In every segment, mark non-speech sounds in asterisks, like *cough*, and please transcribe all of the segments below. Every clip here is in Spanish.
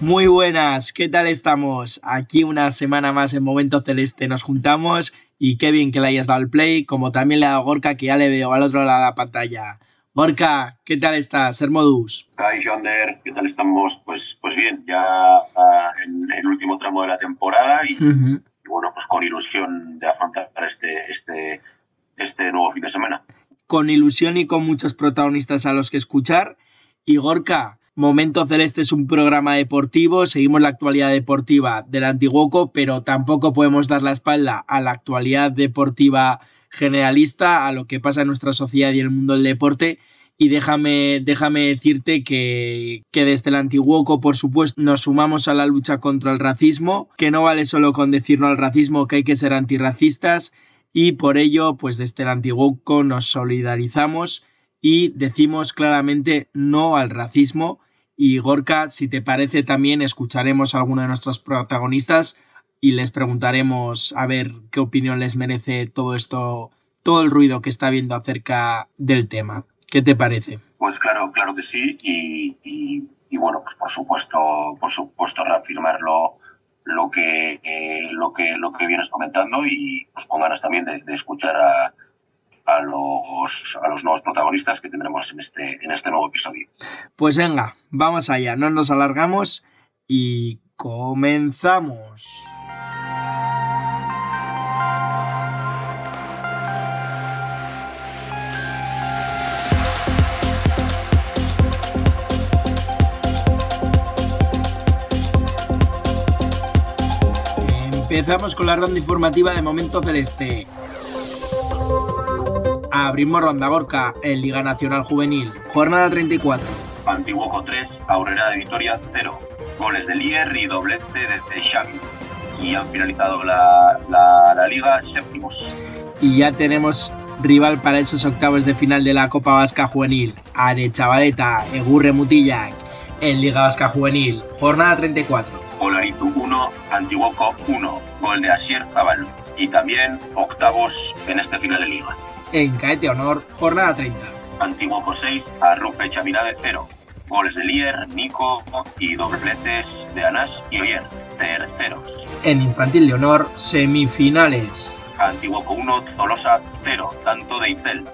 Muy buenas, ¿qué tal estamos? Aquí una semana más en Momento Celeste nos juntamos y qué bien que le hayas dado el play, como también le ha dado Gorka que ya le veo al otro lado de la pantalla. Gorka, ¿qué tal estás? Hermodus. Hi, Jonder, ¿qué tal estamos? Pues, pues bien, ya uh, en el último tramo de la temporada y, uh -huh. y, bueno, pues con ilusión de afrontar este, este, este nuevo fin de semana. Con ilusión y con muchos protagonistas a los que escuchar. Y Gorka, Momento Celeste es un programa deportivo, seguimos la actualidad deportiva del Antiguoco, pero tampoco podemos dar la espalda a la actualidad deportiva generalista, a lo que pasa en nuestra sociedad y en el mundo del deporte. Y déjame, déjame decirte que, desde el Antiguoco, por supuesto, nos sumamos a la lucha contra el racismo, que no vale solo con decirnos al racismo que hay que ser antirracistas, y por ello, pues desde el Antiguoco nos solidarizamos y decimos claramente no al racismo. Y Gorka, si te parece, también escucharemos a alguno de nuestros protagonistas y les preguntaremos a ver qué opinión les merece todo esto, todo el ruido que está habiendo acerca del tema. ¿Qué te parece? Pues claro, claro que sí. Y, bueno, pues por supuesto, por supuesto, reafirmar lo, que eh, lo que lo que vienes comentando y pues con ganas también de escuchar a, a los, a los nuevos protagonistas que tendremos en este, en este nuevo episodio. Pues venga, vamos allá, no nos alargamos y comenzamos. Empezamos con la ronda informativa de Momento Celeste. Abrimos ronda Gorka en Liga Nacional Juvenil. Jornada 34. Antiguoco 3, Aurrera de Vitoria 0. Goles de Lier y doblete de Xavi. Y han finalizado la, la, la, liga séptimos. Y ya tenemos rival para esos octavos de final de la Copa Vasca Juvenil. Are Chavaleta, Egurre Mutillac en Liga Vasca Juvenil. Jornada 34. Olarizu 1, Antiguoco 1. Gol de Asier Zabal. Y también octavos en este final de liga en Caete Honor, jornada 30. Antiguoco 6, Arrupe Chaminade 0. Goles de Lier, Nico y dobletes de Anas y Oyer, terceros. En Infantil de Honor, semifinales. Antiguoco 1, Tolosa 0, tanto de Itzel.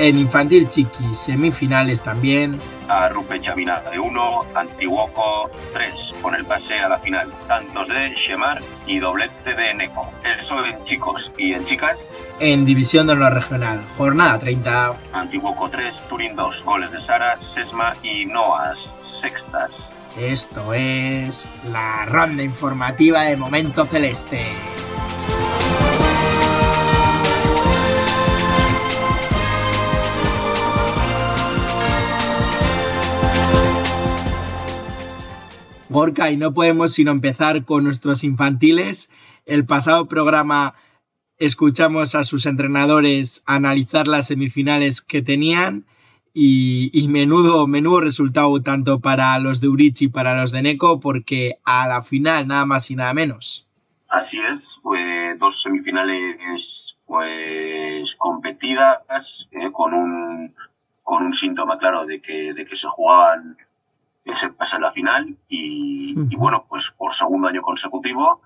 En Infantil Chiqui, semifinales también. Arrupe Chaminade 1, Antiguoco 3, con el pase a la final. Tantos de Shemar y doblete de Neko. Eso en chicos y en chicas. En División de Honor Regional, jornada 30. Antiguoco 3, Turín 2, goles de Sara, Sesma y Noas, sextas. Esto es la ronda informativa de Momento Celeste. Gorka, y no podemos sino empezar con nuestros infantiles. El pasado programa escuchamos a sus entrenadores analizar las semifinales que tenían y, y, menudo, menudo resultado tanto para los de Urichi y para los de Neko porque a la final nada más y nada menos. Así es, pues, dos semifinales pues competidas eh, con, un, con un síntoma claro de que, de que se jugaban se pasa en la final y, bueno, pues por segundo año consecutivo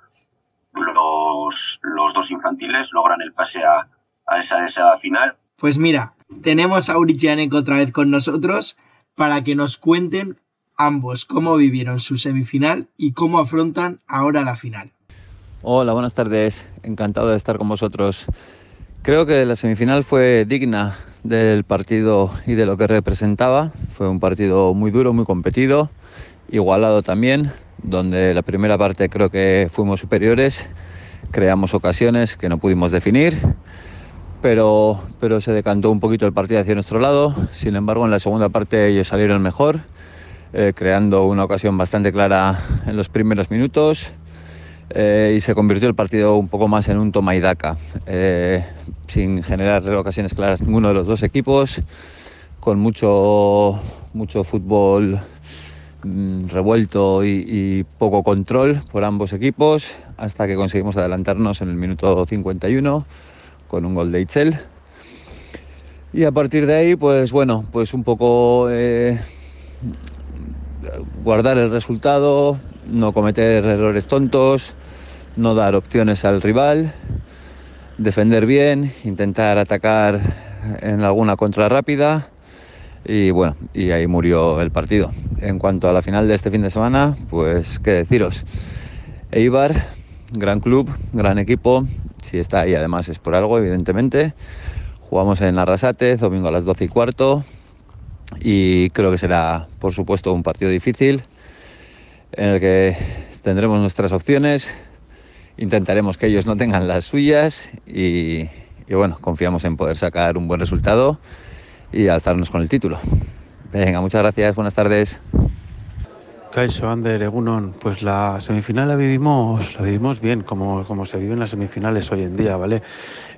los, los dos infantiles logran el pase a, a, esa, esa final. Pues mira, tenemos a a Neko otra vez con nosotros para que nos cuenten ambos cómo vivieron su semifinal y cómo afrontan ahora la final. Hola, buenas tardes. Encantado de estar con vosotros. Creo que la semifinal fue digna del partido y de lo que representaba. Fue un partido muy duro, muy competido, igualado también, donde la primera parte creo que fuimos superiores, creamos ocasiones que no pudimos definir, pero, pero se decantó un poquito el partido hacia nuestro lado. Sin embargo, en la segunda parte ellos salieron mejor eh, creando una ocasión bastante clara en los primeros minutos. Eh, y se convirtió el partido un poco más en un toma y daca, eh, sin generar ocasiones claras ninguno de los dos equipos, con mucho, mucho fútbol mm, revuelto y, poco control por ambos equipos, hasta que conseguimos adelantarnos en el minuto 51 con un gol de Itzel. Y a partir de ahí, pues bueno, pues un poco eh, guardar el resultado, no cometer errores tontos, no dar opciones al rival, defender bien, intentar atacar en alguna contra rápida y bueno, y ahí murió el partido. En cuanto a la final de este fin de semana, pues qué deciros. Eibar, gran club, gran equipo, si está ahí además es por algo, evidentemente. Jugamos en Arrasate, domingo a las 12 y cuarto, y creo que será, por supuesto, un partido difícil en el que tendremos nuestras opciones, intentaremos que ellos no tengan las suyas y, bueno, confiamos en poder sacar un buen resultado y alzarnos con el título. Venga, muchas gracias, buenas tardes. Kaixo, Ander, Egunon, pues la semifinal la vivimos, la vivimos bien, como, como se viven las semifinales hoy en día, ¿vale?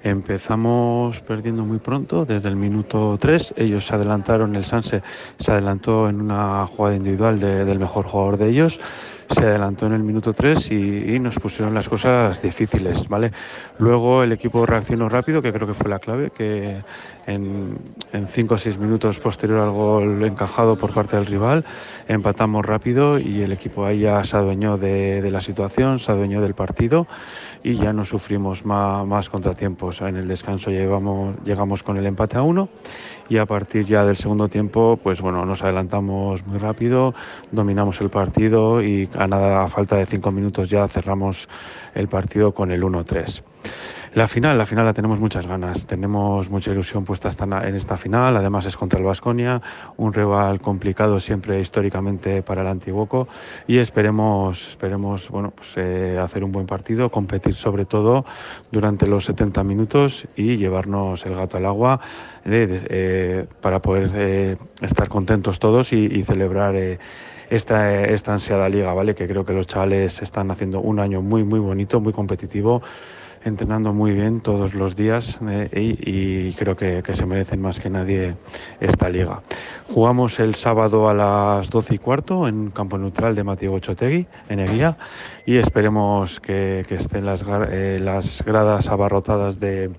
Empezamos perdiendo muy pronto, desde el minuto 3, ellos se adelantaron, el Sanse se adelantó en una jugada individual del mejor jugador de ellos, se adelantó en el minuto 3 y, nos pusieron las cosas difíciles, ¿vale? Luego el equipo reaccionó rápido, que creo que fue la clave, que en 5 o 6 minutos posterior al gol encajado por parte del rival, empatamos rápido y el equipo ahí ya se adueñó de, la situación, se adueñó del partido y ya no sufrimos más, contratiempos. En el descanso llegamos, llegamos con el empate a uno y a partir ya del segundo tiempo, pues bueno, nos adelantamos muy rápido, dominamos el partido y a nada a falta de cinco minutos ya cerramos el partido con el 1-3. La final, la final la tenemos muchas ganas, tenemos mucha ilusión puesta en esta final, además es contra el Vasconia, un rival complicado siempre históricamente para el Antiguoco. Y esperemos, esperemos bueno, pues, eh, hacer un buen partido, competir sobre todo durante los 70 minutos y llevarnos el gato al agua eh, para poder eh, estar contentos todos y, celebrar esta, esta ansiada liga, ¿vale? Que creo que los chavales están haciendo un año muy, muy bonito, muy competitivo entrenando muy bien todos los días eh, y, creo que, se merecen más que nadie esta liga. Jugamos el sábado a las 12 y cuarto en campo neutral de Mateo Ochotegui, en Eguía, y esperemos que, estén las, eh, las gradas abarrotadas de,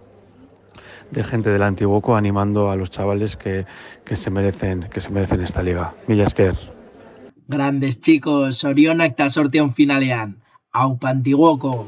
gente del Antiguoco animando a los chavales que, se merecen que se merecen esta liga. Millasker. Grandes chicos, Orionak eta sorteon finalean. Aupa Antiguoco.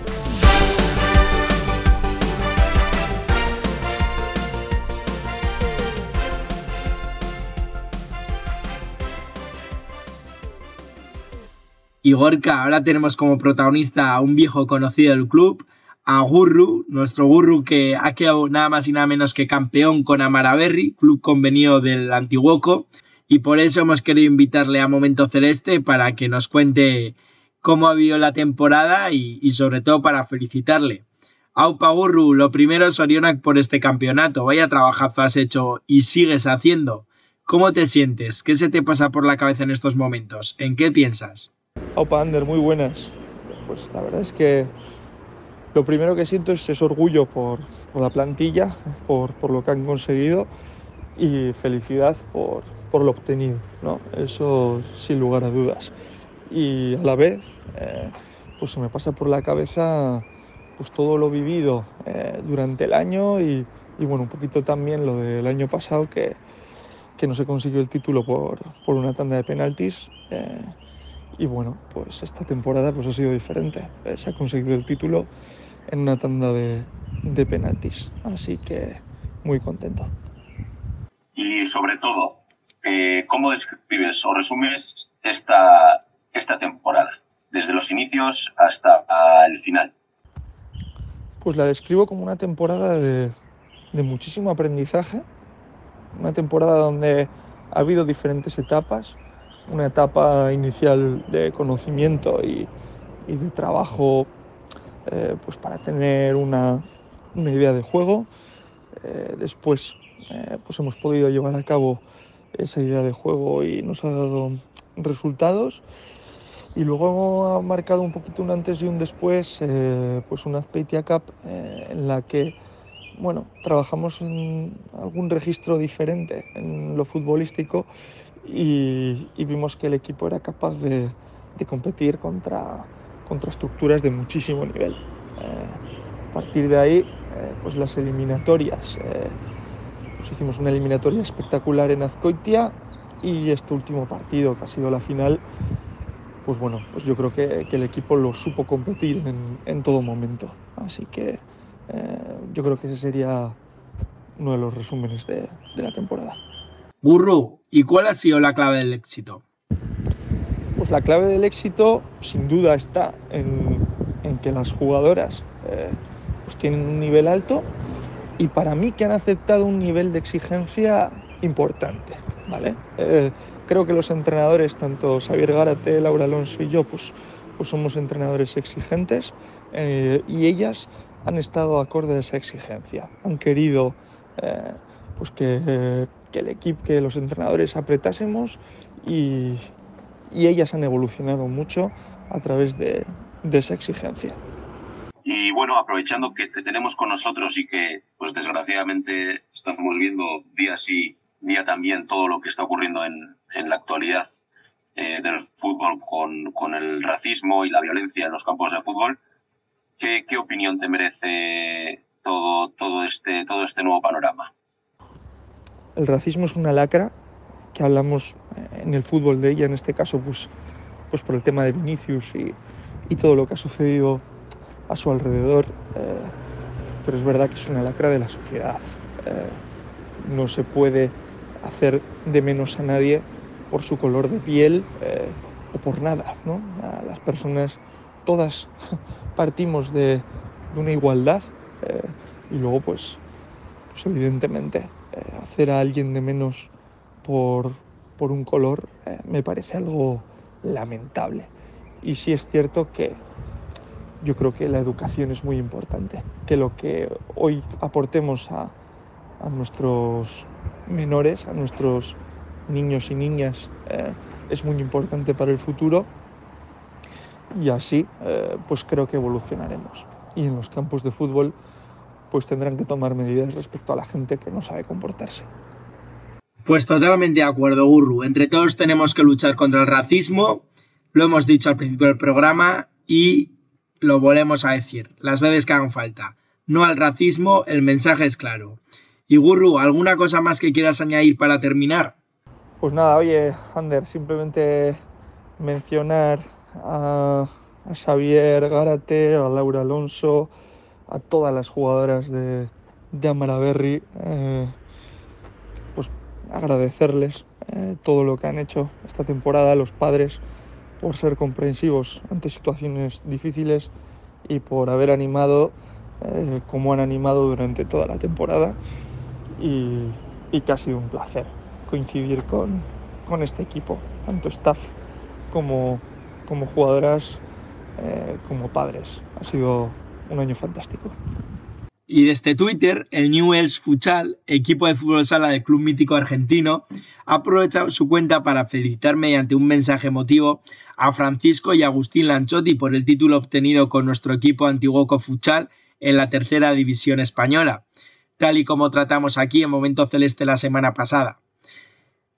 Y Gorka, ahora tenemos como protagonista a un viejo conocido del club, a Gurru, nuestro Gurru que ha quedado nada más y nada menos que campeón con Amaraberry, club convenido del Antiguoco, y por eso hemos querido invitarle a Momento Celeste para que nos cuente cómo ha habido la temporada y, sobre todo para felicitarle. Aupa Gurru, lo primero es Orionak por este campeonato, vaya trabajazo has hecho y sigues haciendo. ¿Cómo te sientes? ¿Qué se te pasa por la cabeza en estos momentos? ¿En qué piensas? Opa Ander, muy buenas. Pues la verdad es que lo primero que siento es, orgullo por, la plantilla, por, lo que han conseguido y felicidad por, lo obtenido, ¿no? Eso sin lugar a dudas. Y a la vez, eh, pues se me pasa por la cabeza pues todo lo vivido eh, durante el año y, bueno, un poquito también lo del año pasado que, que no se consiguió el título por, una tanda de penaltis. Eh, y bueno, pues esta temporada pues ha sido diferente. Eh, se ha conseguido el título en una tanda de, de penaltis. Así que muy contento. Y sobre todo, eh, ¿cómo describes o resumes esta, esta temporada, desde los inicios hasta el final? Pues la describo como una temporada de, de muchísimo aprendizaje, una temporada donde ha habido diferentes etapas, una etapa inicial de conocimiento y, de trabajo eh, pues para tener una, una, idea de juego. Eh, después eh, pues hemos podido llevar a cabo esa idea de juego y nos ha dado resultados. Y luego ha marcado un poquito un antes y un después, pues una Azpeitia Cup en la que bueno, trabajamos en algún registro diferente en lo futbolístico y, vimos que el equipo era capaz de, competir contra, contra, estructuras de muchísimo nivel. Eh, a partir de ahí, eh, pues las eliminatorias, eh, pues hicimos una eliminatoria espectacular en Azcoitia y este último partido, que ha sido la final, pues bueno, pues yo creo que, el equipo lo supo competir en, en todo momento. Así que yo creo que ese sería uno de los resúmenes de, de la temporada. Burru, ¿y cuál ha sido la clave del éxito? Pues la clave del éxito sin duda está en, que las jugadoras eh, pues tienen un nivel alto y para mí que han aceptado un nivel de exigencia importante. ¿vale? Eh, creo que los entrenadores, tanto Xavier Gárate, Laura Alonso y yo, pues, pues somos entrenadores exigentes eh, y ellas han estado acorde a esa exigencia. Han querido pues que que el equipo, que los entrenadores apretásemos y, y ellas han evolucionado mucho a través de, de, esa exigencia. Y bueno, aprovechando que te tenemos con nosotros y que, pues desgraciadamente, estamos viendo día sí, día también todo lo que está ocurriendo en, en la actualidad eh, del fútbol con, con, el racismo y la violencia en los campos de fútbol, ¿qué, qué opinión te merece todo, todo, este, todo este nuevo panorama? El racismo es una lacra que hablamos eh, en el fútbol de ella, en este caso, pues, pues por el tema de Vinicius y, todo lo que ha sucedido a su alrededor. Eh, pero es verdad que es una lacra de la sociedad. Eh, no se puede hacer de menos a nadie por su color de piel o por nada. ¿no? Las personas, todas *laughs* partimos de, de una igualdad y luego, pues, pues evidentemente hacer a alguien de menos por, por un color eh, me parece algo lamentable. Y sí es cierto que yo creo que la educación es muy importante, que lo que hoy aportemos a, a nuestros menores, a nuestros niños y niñas, eh, es muy importante para el futuro y así pues creo que evolucionaremos. Y en los campos de fútbol pues tendrán que tomar medidas respecto a la gente que no sabe comportarse. Pues totalmente de acuerdo, Gurru. Entre todos tenemos que luchar contra el racismo, lo hemos dicho al principio del programa y lo volvemos a decir, las veces que hagan falta. No al racismo, el mensaje es claro. Y Gurru, ¿alguna cosa más que quieras añadir para terminar? Pues nada, oye, Ander, simplemente mencionar a, a Xavier Gárate, a Laura Alonso, a todas las jugadoras de, de Amaraberry, eh, pues agradecerles eh, todo lo que han hecho esta temporada, los padres, por ser comprensivos ante situaciones difíciles y por haber animado eh, como han animado durante toda la temporada y, y, que ha sido un placer coincidir con, con este equipo, tanto staff como, como jugadoras, como padres. Ha sido un año fantástico. Y desde Twitter, el Newells Futsal, equipo de fútbol sala del Club Mítico Argentino, ha aprovechado su cuenta para felicitar mediante un mensaje emotivo a Francisco y Agustín Lanchotti por el título obtenido con nuestro equipo Antiguoco Futsal en la tercera división española, tal y como tratamos aquí en Momento Celeste la semana pasada.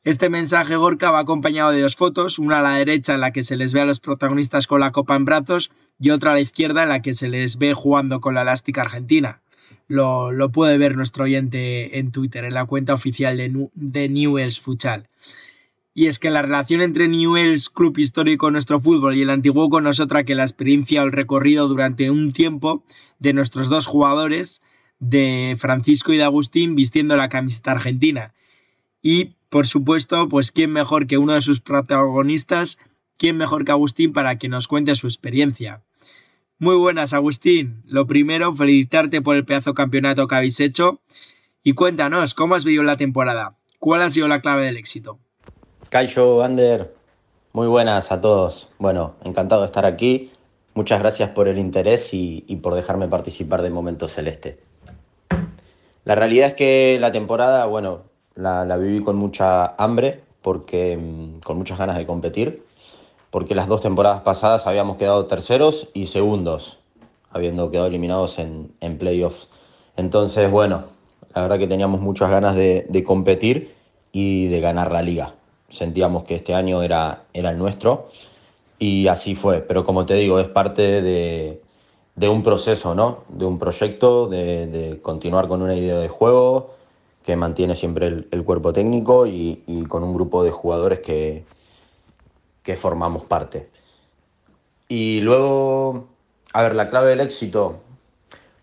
Este mensaje Gorka va acompañado de dos fotos, una a la derecha en la que se les ve a los protagonistas con la copa en brazos y otra a la izquierda en la que se les ve jugando con la elástica argentina. Lo, puede ver nuestro oyente en Twitter, en la cuenta oficial de, de Newells Futsal. Y es que la relación entre Newells, club histórico nuestro fútbol, y el Antiguoco no es que la experiencia o el recorrido durante un tiempo de nuestros dos jugadores, de Francisco y de Agustín, vistiendo la camiseta argentina y, por supuesto, pues quién mejor que uno de sus protagonistas, quién mejor que Agustín para que nos cuente su experiencia. Muy buenas, Agustín. Lo primero, felicitarte por el pedazo campeonato que habéis hecho y cuéntanos, ¿cómo has vivido la temporada? ¿Cuál ha sido la clave del éxito? Cayo, Ander, muy buenas a todos. Bueno, encantado de estar aquí. Muchas gracias por el interés y, por dejarme participar del Momento Celeste. La realidad es que la temporada, bueno, la, viví con mucha hambre, porque, mm, con muchas ganas de competir, porque las dos temporadas pasadas habíamos quedado terceros y segundos, habiendo quedado eliminados en, en playoffs. Entonces, bueno, la verdad que teníamos muchas ganas de, competir y de ganar la liga. Sentíamos que este año era, era el nuestro y así fue. Pero como te digo, es parte de, un proceso, ¿no? De un proyecto, de, continuar con una idea de juego que mantiene siempre el, cuerpo técnico y, con un grupo de jugadores que, que formamos parte. Y luego, a ver, la clave del éxito,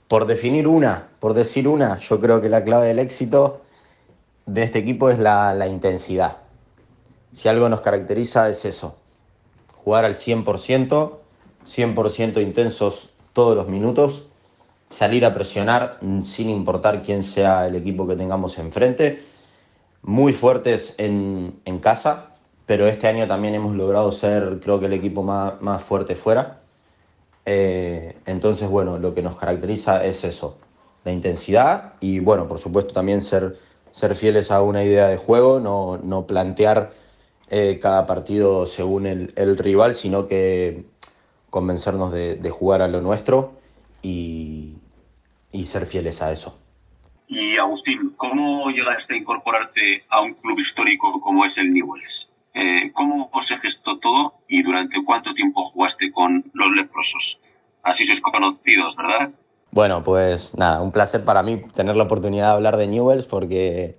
por definir una, por decir una, yo creo que la clave del éxito de este equipo es la, intensidad. Si algo nos caracteriza es eso, jugar al 100%, 100% intensos todos los minutos, salir a presionar sin importar quién sea el equipo que tengamos enfrente, muy fuertes en, casa, pero este año también hemos logrado ser creo que el equipo más, más fuerte fuera. Eh, entonces, bueno, lo que nos caracteriza es eso, la intensidad y, bueno, por supuesto también ser, ser fieles a una idea de juego, no, no plantear eh, cada partido según el, el, rival, sino que convencernos de, de jugar a lo nuestro y, y ser fieles a eso. Y Agustín, ¿cómo llegaste a incorporarte a un club histórico como es el Newells? Eh, ¿Cómo se gestó todo y durante cuánto tiempo jugaste con los leprosos? Así sois conocidos, ¿verdad? Bueno, pues nada, un placer para mí tener la oportunidad de hablar de Newells porque,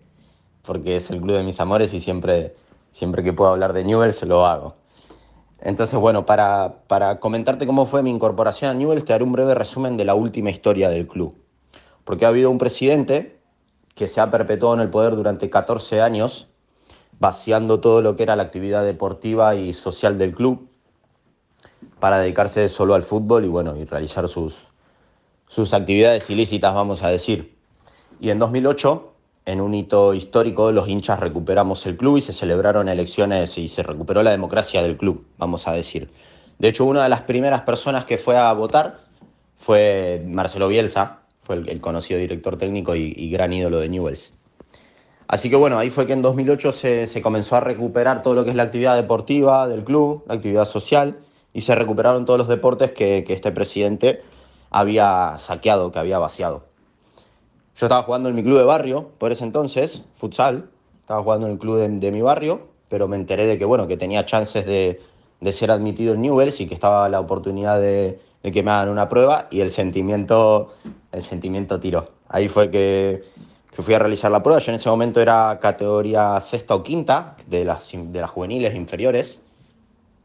porque es el club de mis amores y siempre, siempre que puedo hablar de Newells lo hago. Entonces, bueno, para, para comentarte cómo fue mi incorporación a Newells, te haré un breve resumen de la última historia del club. Porque ha habido un presidente que se ha perpetuado en el poder durante 14 años vaciando todo lo que era la actividad deportiva y social del club para dedicarse solo al fútbol y bueno, y realizar sus, sus actividades ilícitas, vamos a decir. Y en 2008, en un hito histórico, los hinchas recuperamos el club y se celebraron elecciones y se recuperó la democracia del club, vamos a decir. De hecho, una de las primeras personas que fue a votar fue Marcelo Bielsa, el, conocido director técnico y, y gran ídolo de Newells. Así que bueno, ahí fue que en 2008 se, comenzó a recuperar todo lo que es la actividad deportiva del club, la actividad social, y se recuperaron todos los deportes que, este presidente había saqueado, que había vaciado. Yo estaba jugando en mi club de barrio por ese entonces, futsal, estaba jugando en el club de, mi barrio, pero me enteré de que, bueno, que tenía chances de, ser admitido en Newells y que estaba la oportunidad de, de, que me hagan una prueba y el sentimiento, el sentimiento tiró. Ahí fue que que fui a realizar la prueba. Yo en ese momento era categoría sexta o quinta de las, de las juveniles inferiores.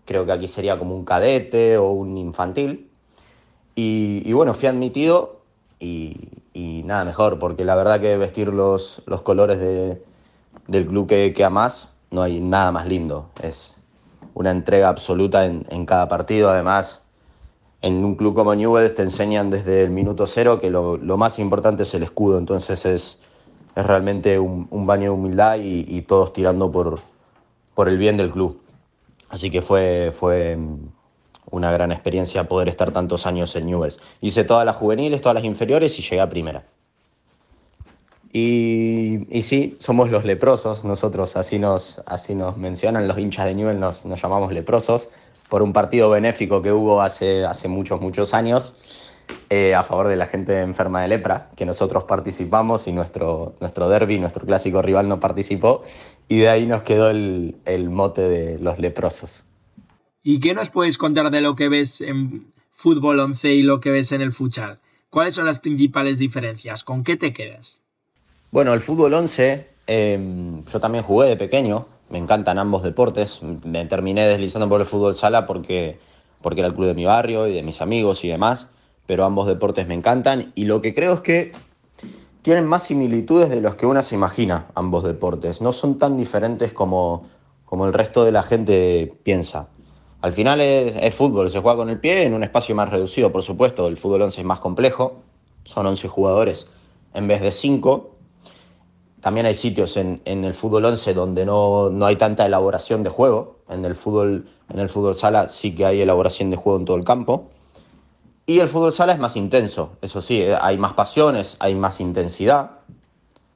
Creo que aquí sería como un cadete o un infantil. Y, bueno, fui admitido y, nada mejor, porque la verdad que vestir los, los colores de, del club que, que amas, no hay nada más lindo. Es una entrega absoluta en, en cada partido. Además, en un club como Newell's te enseñan desde el minuto cero que lo, lo más importante es el escudo. Entonces es, es realmente un, baño de humildad y, todos tirando por, por el bien del club. Así que fue, fue mm, una gran experiencia poder estar tantos años en Newells. Hice todas las juveniles, todas las inferiores y llegué a primera. Y, y, sí, somos los leprosos, nosotros así nos, así nos mencionan los hinchas de Newell, nos, nos llamamos leprosos, por un partido benéfico que hubo hace, hace muchos, muchos años. Eh, a favor de la gente enferma de lepra, que nosotros participamos y nuestro, nuestro derby, nuestro clásico rival no participó, y de ahí nos quedó el, el mote de los leprosos. ¿Y qué nos puedes contar de lo que ves en fútbol 11 y lo que ves en el futsal? ¿Cuáles son las principales diferencias? ¿Con qué te quedas? Bueno, el fútbol 11, em, yo también jugué de pequeño, me encantan ambos deportes, me terminé deslizando por el fútbol sala porque, porque era el club de mi barrio y de mis amigos y demás pero ambos deportes me encantan y lo que creo es que tienen más similitudes de los que uno se imagina ambos deportes. No son tan diferentes como, como el resto de la gente piensa. Al final es, fútbol, se juega con el pie en un espacio más reducido, por supuesto. El fútbol 11 es más complejo, son 11 jugadores en vez de 5. También hay sitios en, el fútbol 11 donde no, no, hay tanta elaboración de juego. En el, fútbol, en el fútbol sala sí que hay elaboración de juego en todo el campo. Y el fútbol sala es más intenso, eso sí, eh, hay más pasiones, hay más intensidad,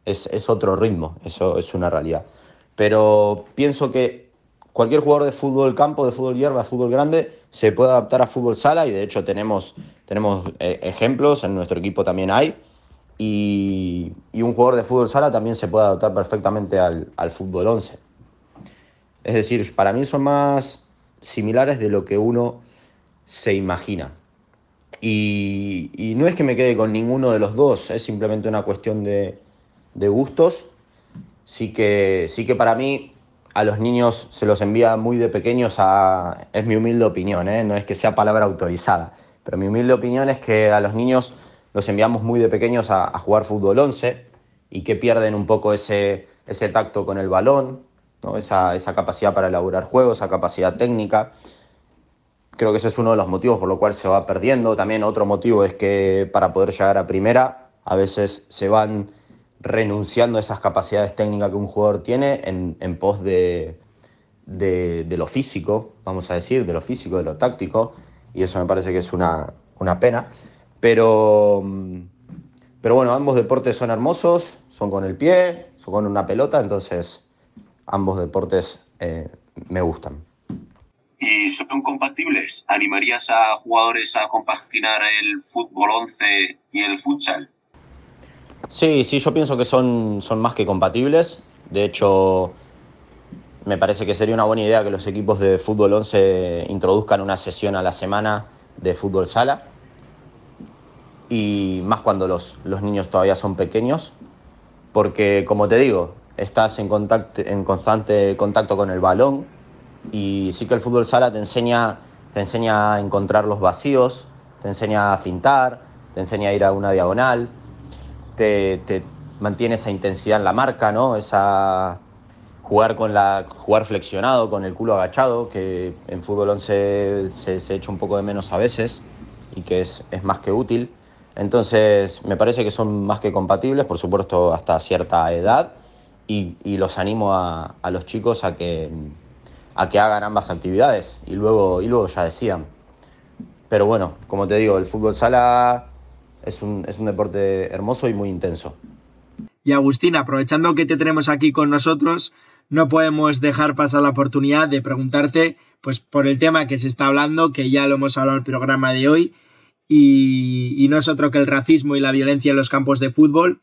es, es otro ritmo, eso es una realidad. Pero pienso que cualquier jugador de fútbol campo, de fútbol hierba, de fútbol grande, se puede adaptar a fútbol sala y de hecho tenemos, tenemos eh, ejemplos, en nuestro equipo también hay. Y, un jugador de fútbol sala también se puede adaptar perfectamente al, al fútbol 11. Es decir, para mí son más similares de lo que uno se imagina. Y, no es que me quede con ninguno de los dos, es simplemente una cuestión de, gustos. Sí que, sí que para mí a los niños se los envía muy de pequeños a... Es mi humilde opinión, ¿eh? no es que sea palabra autorizada, pero mi humilde opinión es que a los niños los enviamos muy de pequeños a, jugar fútbol 11 y que pierden un poco ese, ese tacto con el balón, ¿no? esa, esa capacidad para elaborar juegos, esa capacidad técnica. Creo que ese es uno de los motivos por lo cual se va perdiendo. También otro motivo es que para poder llegar a primera a veces se van renunciando a esas capacidades técnicas que un jugador tiene en, pos de, de, lo físico, vamos a decir, de lo físico, de lo táctico, y eso me parece que es una, pena. Pero, pero bueno, ambos deportes son hermosos, son con el pie, son con una pelota, entonces ambos deportes eh, me gustan y son compatibles. ¿Animarías a jugadores a compaginar el fútbol 11 y el futsal? Sí, sí, yo pienso que son, son más que compatibles. De hecho, me parece que sería una buena idea que los equipos de fútbol 11 introduzcan una sesión a la semana de fútbol sala. Y más cuando los, los niños todavía son pequeños. Porque, como te digo, estás en, contacto, en constante contacto con el balón, y sí que el fútbol sala te enseña, te enseña a encontrar los vacíos, te enseña a fintar, te enseña a ir a una diagonal, te, mantiene esa intensidad en la marca, ¿no? Esa jugar con la jugar flexionado, con el culo agachado, que en fútbol 11 se, se echa un poco de menos a veces y que es, es, más que útil. Entonces, me parece que son más que compatibles, por supuesto, hasta cierta edad, y, los animo a, los chicos a que, hagan ambas actividades y luego, ya decían. Pero bueno, como te digo, el fútbol sala es un, es un deporte hermoso y muy intenso. Y Agustín, aprovechando que te tenemos aquí con nosotros, no podemos dejar pasar la oportunidad de preguntarte pues por el tema que se está hablando, que ya lo hemos hablado en el programa de hoy, y, no es otro que el racismo y la violencia en los campos de fútbol.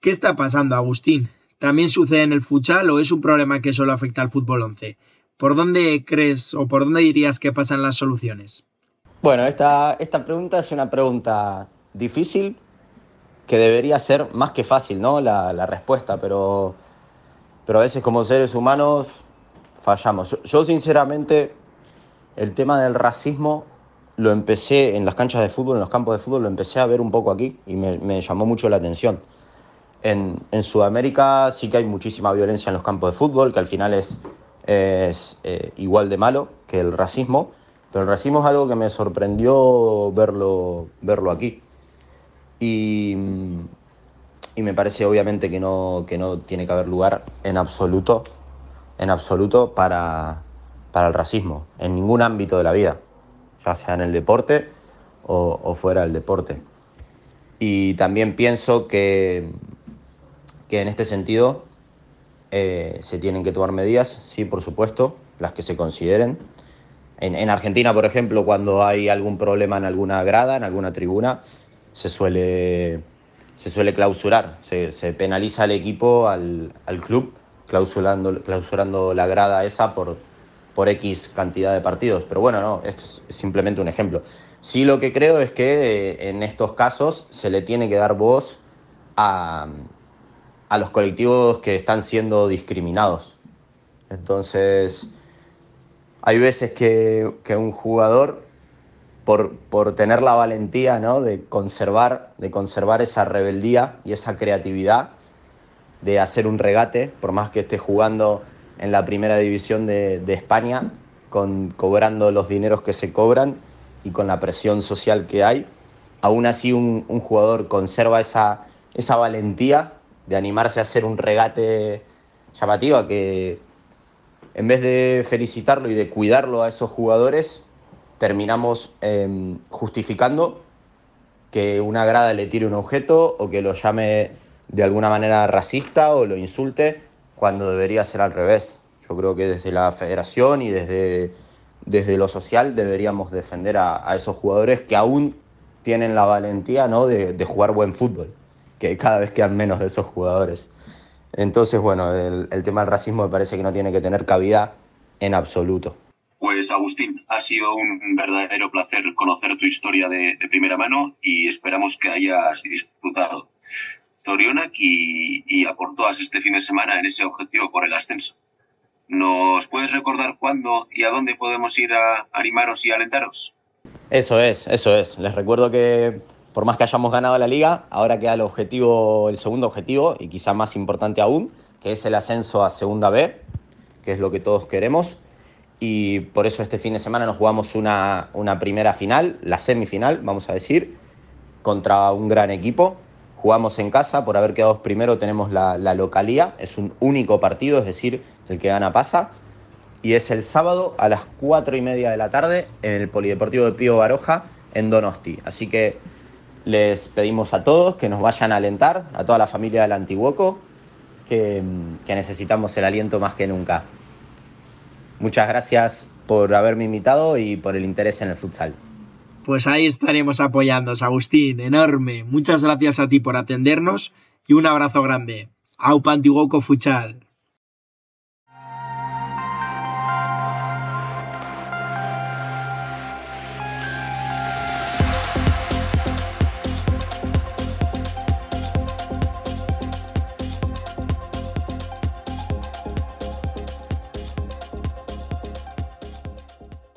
¿Qué está pasando, Agustín? ¿También sucede en el futsal o es un problema que solo afecta al fútbol 11? ¿Por dónde crees o por dónde dirías que pasan las soluciones? Bueno, esta, esta pregunta es una pregunta difícil que debería ser más que fácil, ¿no? La, la respuesta, pero, pero a veces como seres humanos fallamos. Yo, sinceramente el tema del racismo lo empecé en las canchas de fútbol, en los campos de fútbol, lo empecé a ver un poco aquí y me, llamó mucho la atención. En, en, Sudamérica sí que hay muchísima violencia en los campos de fútbol, que al final es es eh, igual de malo que el racismo, pero el racismo es algo que me sorprendió verlo, verlo aquí. Y, y me parece obviamente que no, que no tiene que haber lugar en absoluto, en absoluto para, para el racismo, en ningún ámbito de la vida, ya sea en el deporte o, o fuera del deporte. Y también pienso que, que en este sentido eh, se tienen que tomar medidas, sí, por supuesto, las que se consideren. En, Argentina, por ejemplo, cuando hay algún problema en alguna grada, en alguna tribuna, se suele, se suele clausurar, se, penaliza al equipo, al, club, clausurando, clausurando la grada esa por, por X cantidad de partidos. Pero bueno, no, esto es simplemente un ejemplo. Sí lo que creo es que eh, en estos casos se le tiene que dar voz a, a los colectivos que están siendo discriminados. Entonces, hay veces que, un jugador por, por tener la valentía ¿no? de, conservar, de conservar esa rebeldía y esa creatividad de hacer un regate, por más que esté jugando en la primera división de, España, con, cobrando los dineros que se cobran y con la presión social que hay. Aún así un, jugador conserva esa, esa valentía de animarse a hacer un regate llamativo, que en vez de felicitarlo y de cuidarlo a esos jugadores, terminamos eh, justificando que una grada le tire un objeto o que lo llame de alguna manera racista o lo insulte cuando debería ser al revés. Yo creo que desde la federación y desde, desde lo social deberíamos defender a, a esos jugadores que aún tienen la valentía ¿no? de, de, jugar buen fútbol, que cada vez quedan menos de esos jugadores. Entonces, bueno, el, el tema del racismo me parece que no tiene que tener cabida en absoluto. Pues Agustín, ha sido un verdadero placer conocer tu historia de, de primera mano y esperamos que hayas disfrutado. Storionak y, y a por todas este fin de semana en ese objetivo por el ascenso. ¿Nos puedes recordar cuándo y a dónde podemos ir a animaros y alentaros? Eso es, eso es. Les recuerdo que por más que hayamos ganado la liga, ahora queda el objetivo, el segundo objetivo y quizá más importante aún, que es el ascenso a Segunda B, que es lo que todos queremos. Y por eso este fin de semana nos jugamos una, una primera final, la semifinal, vamos a decir, contra un gran equipo. Jugamos en casa, por haber quedado primero tenemos la, la localía, es un único partido, es decir, el que gana pasa. Y es el sábado a las 4 y media de la tarde en el Polideportivo de Pío Baroja, en Donosti. Así que les pedimos a todos que nos vayan a alentar, a toda la familia del Antiguoco, que, que necesitamos el aliento más que nunca. Muchas gracias por haberme invitado y por el interés en el futsal. Pues ahí estaremos apoyándonos, Agustín, enorme. Muchas gracias a ti por atendernos y un abrazo grande. Aupa Antiguoco Futsal.